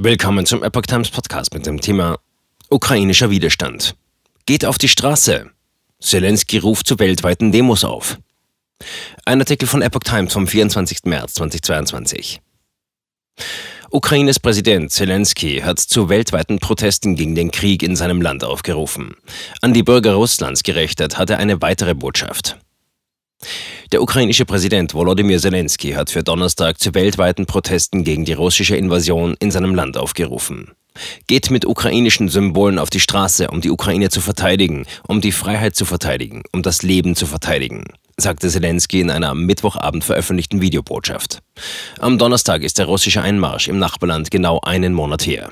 Willkommen zum Epoch Times Podcast mit dem Thema Ukrainischer Widerstand. Geht auf die Straße. Zelensky ruft zu weltweiten Demos auf. Ein Artikel von Epoch Times vom 24. März 2022. Ukraines Präsident Zelensky hat zu weltweiten Protesten gegen den Krieg in seinem Land aufgerufen. An die Bürger Russlands gerichtet hat er eine weitere Botschaft. Der ukrainische Präsident Volodymyr Zelensky hat für Donnerstag zu weltweiten Protesten gegen die russische Invasion in seinem Land aufgerufen. Geht mit ukrainischen Symbolen auf die Straße, um die Ukraine zu verteidigen, um die Freiheit zu verteidigen, um das Leben zu verteidigen, sagte Zelensky in einer am Mittwochabend veröffentlichten Videobotschaft. Am Donnerstag ist der russische Einmarsch im Nachbarland genau einen Monat her.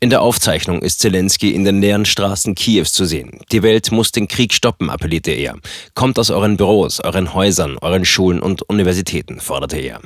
In der Aufzeichnung ist Zelensky in den leeren Straßen Kiews zu sehen. Die Welt muss den Krieg stoppen, appellierte er. Kommt aus euren Büros, euren Häusern, euren Schulen und Universitäten, forderte er.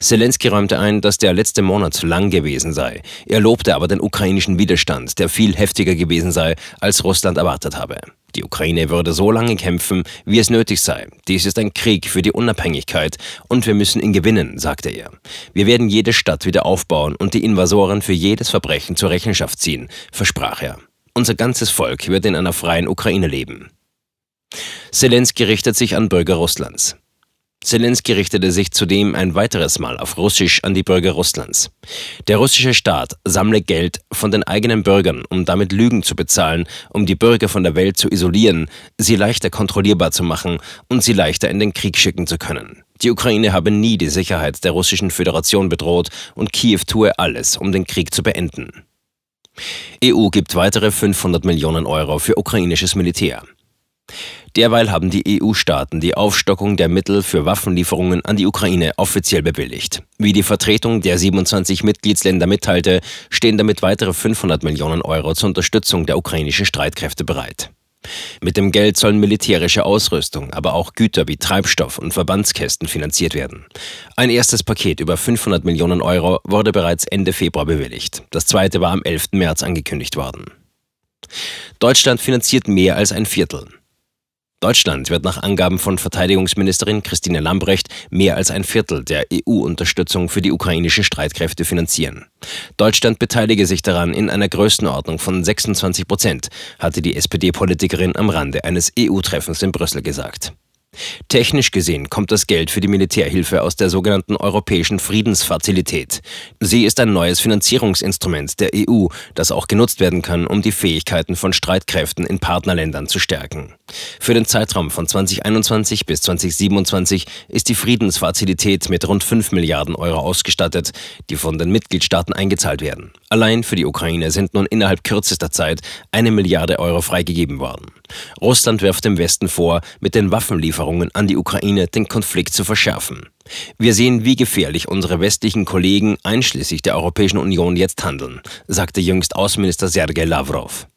Zelensky räumte ein, dass der letzte Monat lang gewesen sei. Er lobte aber den ukrainischen Widerstand, der viel heftiger gewesen sei, als Russland erwartet habe. Die Ukraine würde so lange kämpfen, wie es nötig sei. Dies ist ein Krieg für die Unabhängigkeit und wir müssen ihn gewinnen, sagte er. Wir werden jede Stadt wieder aufbauen und die Invasoren für jedes Verbrechen zur Rechenschaft ziehen, versprach er. Unser ganzes Volk wird in einer freien Ukraine leben. Zelensky richtet sich an Bürger Russlands. Zelensky richtete sich zudem ein weiteres Mal auf Russisch an die Bürger Russlands. Der russische Staat sammle Geld von den eigenen Bürgern, um damit Lügen zu bezahlen, um die Bürger von der Welt zu isolieren, sie leichter kontrollierbar zu machen und sie leichter in den Krieg schicken zu können. Die Ukraine habe nie die Sicherheit der russischen Föderation bedroht und Kiew tue alles, um den Krieg zu beenden. EU gibt weitere 500 Millionen Euro für ukrainisches Militär. Derweil haben die EU-Staaten die Aufstockung der Mittel für Waffenlieferungen an die Ukraine offiziell bewilligt. Wie die Vertretung der 27 Mitgliedsländer mitteilte, stehen damit weitere 500 Millionen Euro zur Unterstützung der ukrainischen Streitkräfte bereit. Mit dem Geld sollen militärische Ausrüstung, aber auch Güter wie Treibstoff und Verbandskästen finanziert werden. Ein erstes Paket über 500 Millionen Euro wurde bereits Ende Februar bewilligt. Das zweite war am 11. März angekündigt worden. Deutschland finanziert mehr als ein Viertel. Deutschland wird nach Angaben von Verteidigungsministerin Christine Lambrecht mehr als ein Viertel der EU-Unterstützung für die ukrainischen Streitkräfte finanzieren. Deutschland beteilige sich daran in einer Größenordnung von 26 Prozent, hatte die SPD-Politikerin am Rande eines EU-Treffens in Brüssel gesagt. Technisch gesehen kommt das Geld für die Militärhilfe aus der sogenannten Europäischen Friedensfazilität. Sie ist ein neues Finanzierungsinstrument der EU, das auch genutzt werden kann, um die Fähigkeiten von Streitkräften in Partnerländern zu stärken. Für den Zeitraum von 2021 bis 2027 ist die Friedensfazilität mit rund 5 Milliarden Euro ausgestattet, die von den Mitgliedstaaten eingezahlt werden. Allein für die Ukraine sind nun innerhalb kürzester Zeit eine Milliarde Euro freigegeben worden. Russland wirft dem Westen vor, mit den Waffenlieferungen an die Ukraine den Konflikt zu verschärfen. Wir sehen, wie gefährlich unsere westlichen Kollegen einschließlich der Europäischen Union jetzt handeln, sagte jüngst Außenminister Sergei Lavrov.